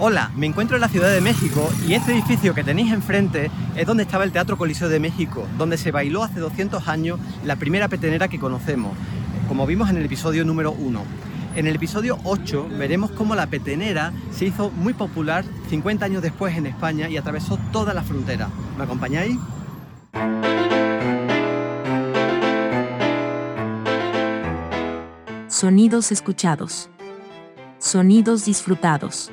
Hola, me encuentro en la Ciudad de México y este edificio que tenéis enfrente es donde estaba el Teatro Coliseo de México, donde se bailó hace 200 años la primera petenera que conocemos, como vimos en el episodio número 1. En el episodio 8 veremos cómo la petenera se hizo muy popular 50 años después en España y atravesó toda la frontera. ¿Me acompañáis? Sonidos escuchados. Sonidos disfrutados.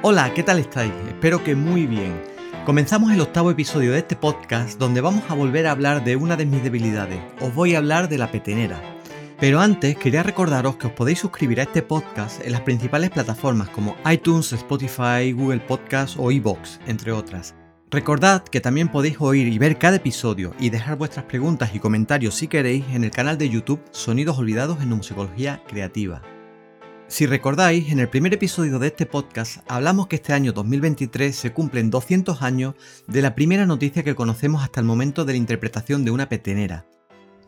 Hola, ¿qué tal estáis? Espero que muy bien. Comenzamos el octavo episodio de este podcast donde vamos a volver a hablar de una de mis debilidades. Os voy a hablar de la petenera. Pero antes quería recordaros que os podéis suscribir a este podcast en las principales plataformas como iTunes, Spotify, Google Podcast o iVoox, entre otras. Recordad que también podéis oír y ver cada episodio y dejar vuestras preguntas y comentarios si queréis en el canal de YouTube Sonidos Olvidados en Musicología Creativa. Si recordáis, en el primer episodio de este podcast hablamos que este año 2023 se cumplen 200 años de la primera noticia que conocemos hasta el momento de la interpretación de una petenera.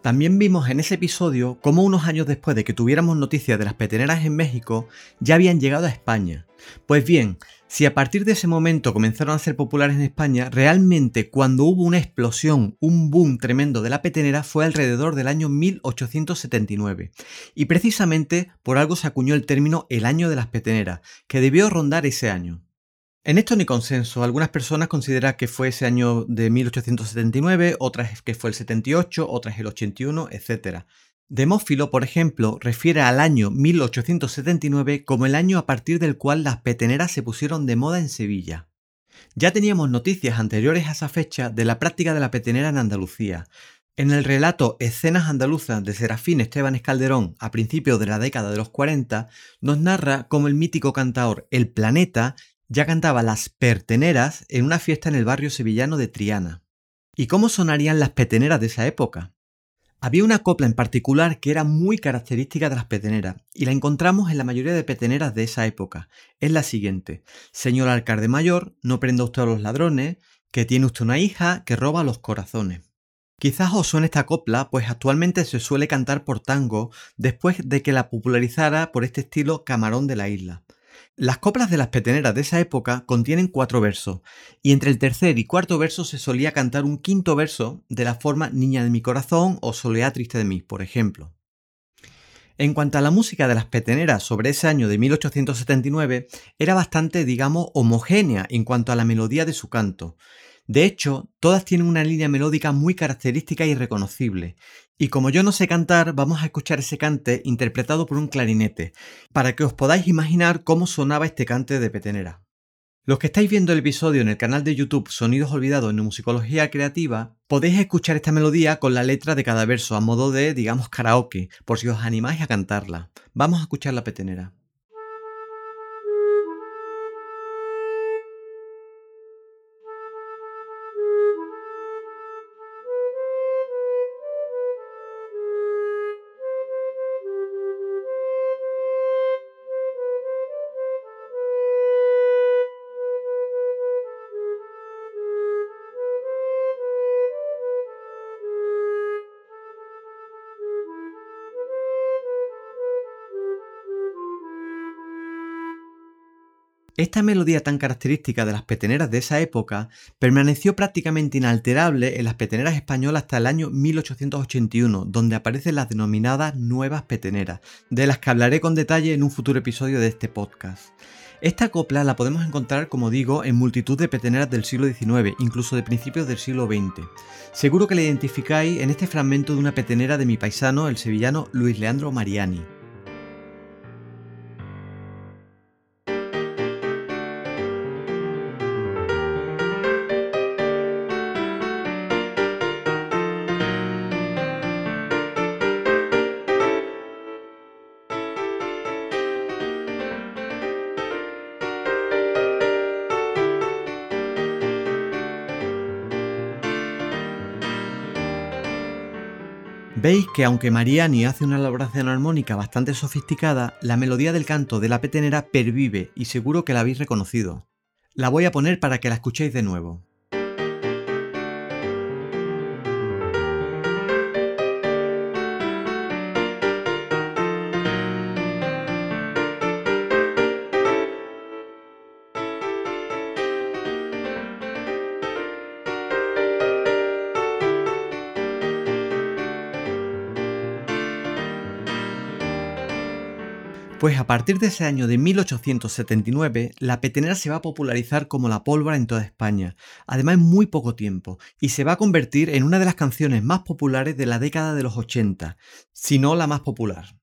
También vimos en ese episodio cómo unos años después de que tuviéramos noticias de las peteneras en México ya habían llegado a España. Pues bien, si a partir de ese momento comenzaron a ser populares en España, realmente cuando hubo una explosión, un boom tremendo de la petenera fue alrededor del año 1879. Y precisamente por algo se acuñó el término el año de las peteneras, que debió rondar ese año. En esto ni consenso, algunas personas consideran que fue ese año de 1879, otras que fue el 78, otras el 81, etc. Demófilo, por ejemplo, refiere al año 1879 como el año a partir del cual las peteneras se pusieron de moda en Sevilla. Ya teníamos noticias anteriores a esa fecha de la práctica de la petenera en Andalucía. En el relato Escenas andaluzas de Serafín Esteban Escalderón a principios de la década de los 40, nos narra cómo el mítico cantaor El Planeta ya cantaba las perteneras en una fiesta en el barrio sevillano de Triana. ¿Y cómo sonarían las peteneras de esa época? Había una copla en particular que era muy característica de las peteneras, y la encontramos en la mayoría de peteneras de esa época. Es la siguiente. Señor alcalde mayor, no prenda usted a los ladrones, que tiene usted una hija que roba los corazones. Quizás os suene esta copla, pues actualmente se suele cantar por tango después de que la popularizara por este estilo Camarón de la Isla. Las coplas de las peteneras de esa época contienen cuatro versos, y entre el tercer y cuarto verso se solía cantar un quinto verso de la forma Niña de mi corazón o Soleá triste de mí, por ejemplo. En cuanto a la música de las peteneras sobre ese año de 1879, era bastante, digamos, homogénea en cuanto a la melodía de su canto, de hecho, todas tienen una línea melódica muy característica y reconocible. Y como yo no sé cantar, vamos a escuchar ese cante interpretado por un clarinete, para que os podáis imaginar cómo sonaba este cante de petenera. Los que estáis viendo el episodio en el canal de YouTube Sonidos Olvidados en Musicología Creativa, podéis escuchar esta melodía con la letra de cada verso a modo de, digamos, karaoke, por si os animáis a cantarla. Vamos a escuchar la petenera. Esta melodía tan característica de las peteneras de esa época permaneció prácticamente inalterable en las peteneras españolas hasta el año 1881, donde aparecen las denominadas nuevas peteneras, de las que hablaré con detalle en un futuro episodio de este podcast. Esta copla la podemos encontrar, como digo, en multitud de peteneras del siglo XIX, incluso de principios del siglo XX. Seguro que la identificáis en este fragmento de una petenera de mi paisano, el sevillano Luis Leandro Mariani. Veis que aunque Mariani hace una elaboración armónica bastante sofisticada, la melodía del canto de la petenera pervive y seguro que la habéis reconocido. La voy a poner para que la escuchéis de nuevo. Pues a partir de ese año de 1879, la petenera se va a popularizar como la pólvora en toda España, además en muy poco tiempo, y se va a convertir en una de las canciones más populares de la década de los 80, si no la más popular.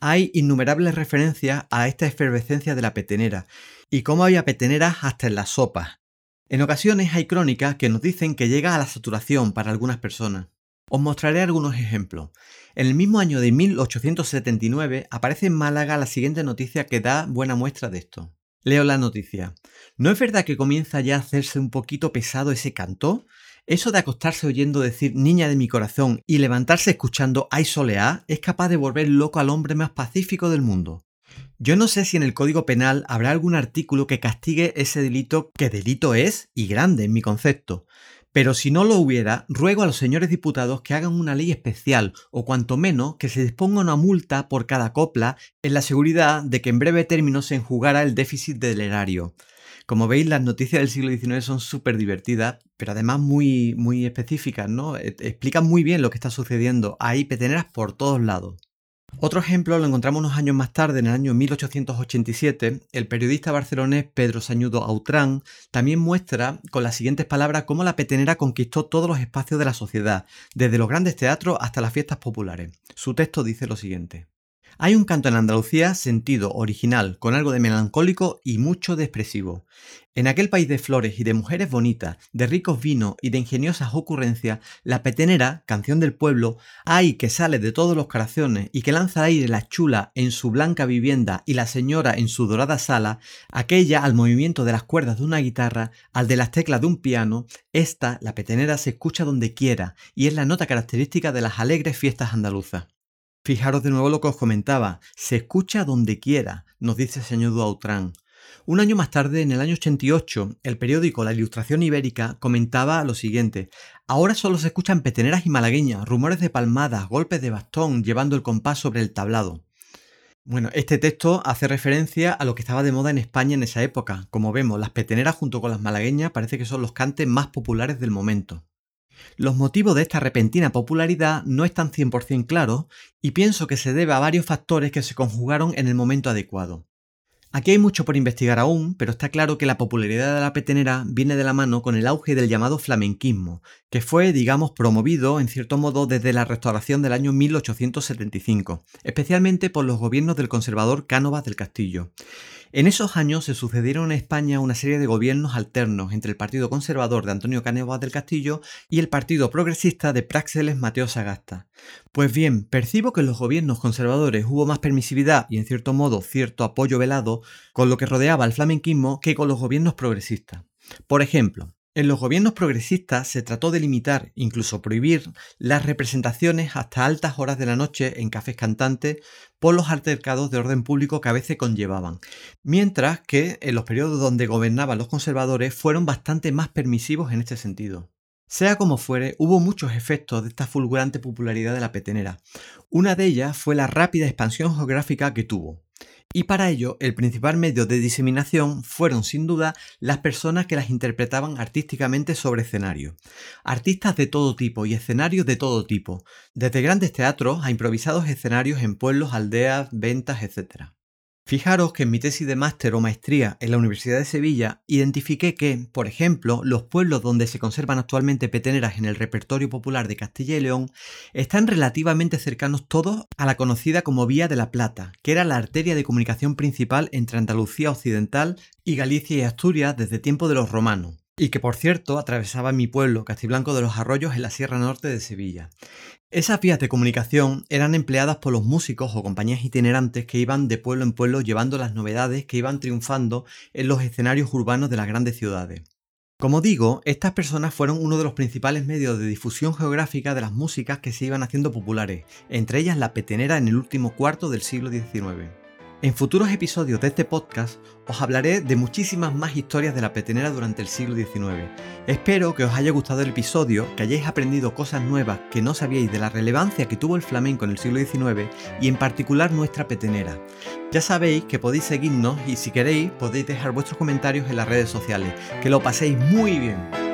Hay innumerables referencias a esta efervescencia de la petenera, y cómo había peteneras hasta en las sopas. En ocasiones hay crónicas que nos dicen que llega a la saturación para algunas personas. Os mostraré algunos ejemplos. En el mismo año de 1879 aparece en Málaga la siguiente noticia que da buena muestra de esto. Leo la noticia. ¿No es verdad que comienza ya a hacerse un poquito pesado ese canto? Eso de acostarse oyendo decir niña de mi corazón y levantarse escuchando ay soleá es capaz de volver loco al hombre más pacífico del mundo. Yo no sé si en el Código Penal habrá algún artículo que castigue ese delito, que delito es y grande en mi concepto, pero si no lo hubiera, ruego a los señores diputados que hagan una ley especial o cuanto menos que se disponga una multa por cada copla en la seguridad de que en breve término se enjugara el déficit del erario. Como veis, las noticias del siglo XIX son súper divertidas, pero además muy, muy específicas, ¿no? E, explican muy bien lo que está sucediendo. Hay peteneras por todos lados. Otro ejemplo lo encontramos unos años más tarde, en el año 1887. El periodista barcelonés Pedro Sañudo Autrán también muestra con las siguientes palabras cómo la petenera conquistó todos los espacios de la sociedad, desde los grandes teatros hasta las fiestas populares. Su texto dice lo siguiente. Hay un canto en Andalucía sentido, original, con algo de melancólico y mucho de expresivo. En aquel país de flores y de mujeres bonitas, de ricos vinos y de ingeniosas ocurrencias, la petenera, canción del pueblo, hay que sale de todos los corazones y que lanza aire la chula en su blanca vivienda y la señora en su dorada sala, aquella al movimiento de las cuerdas de una guitarra, al de las teclas de un piano, esta, la petenera, se escucha donde quiera y es la nota característica de las alegres fiestas andaluzas. Fijaros de nuevo lo que os comentaba, se escucha donde quiera, nos dice el señor Duautrán. Un año más tarde, en el año 88, el periódico La Ilustración Ibérica comentaba lo siguiente. Ahora solo se escuchan peteneras y malagueñas, rumores de palmadas, golpes de bastón, llevando el compás sobre el tablado. Bueno, este texto hace referencia a lo que estaba de moda en España en esa época. Como vemos, las peteneras junto con las malagueñas parece que son los cantes más populares del momento. Los motivos de esta repentina popularidad no están 100% claros y pienso que se debe a varios factores que se conjugaron en el momento adecuado. Aquí hay mucho por investigar aún, pero está claro que la popularidad de la petenera viene de la mano con el auge del llamado flamenquismo, que fue, digamos, promovido en cierto modo desde la restauración del año 1875, especialmente por los gobiernos del conservador Cánovas del Castillo. En esos años se sucedieron en España una serie de gobiernos alternos entre el Partido Conservador de Antonio Cánovas del Castillo y el Partido Progresista de Práxeles Mateo Sagasta. Pues bien, percibo que en los gobiernos conservadores hubo más permisividad y en cierto modo cierto apoyo velado con lo que rodeaba al flamenquismo que con los gobiernos progresistas. Por ejemplo, en los gobiernos progresistas se trató de limitar, incluso prohibir, las representaciones hasta altas horas de la noche en cafés cantantes por los altercados de orden público que a veces conllevaban, mientras que en los periodos donde gobernaban los conservadores fueron bastante más permisivos en este sentido. Sea como fuere, hubo muchos efectos de esta fulgurante popularidad de la petenera. Una de ellas fue la rápida expansión geográfica que tuvo. Y para ello, el principal medio de diseminación fueron sin duda las personas que las interpretaban artísticamente sobre escenario. Artistas de todo tipo y escenarios de todo tipo, desde grandes teatros a improvisados escenarios en pueblos, aldeas, ventas, etc. Fijaros que en mi tesis de máster o maestría en la Universidad de Sevilla identifiqué que, por ejemplo, los pueblos donde se conservan actualmente peteneras en el repertorio popular de Castilla y León están relativamente cercanos todos a la conocida como Vía de la Plata, que era la arteria de comunicación principal entre Andalucía Occidental y Galicia y Asturias desde tiempo de los romanos y que por cierto atravesaba mi pueblo, Castiblanco de los Arroyos, en la Sierra Norte de Sevilla. Esas vías de comunicación eran empleadas por los músicos o compañías itinerantes que iban de pueblo en pueblo llevando las novedades que iban triunfando en los escenarios urbanos de las grandes ciudades. Como digo, estas personas fueron uno de los principales medios de difusión geográfica de las músicas que se iban haciendo populares, entre ellas la petenera en el último cuarto del siglo XIX. En futuros episodios de este podcast os hablaré de muchísimas más historias de la petenera durante el siglo XIX. Espero que os haya gustado el episodio, que hayáis aprendido cosas nuevas que no sabíais de la relevancia que tuvo el flamenco en el siglo XIX y en particular nuestra petenera. Ya sabéis que podéis seguirnos y si queréis podéis dejar vuestros comentarios en las redes sociales. Que lo paséis muy bien.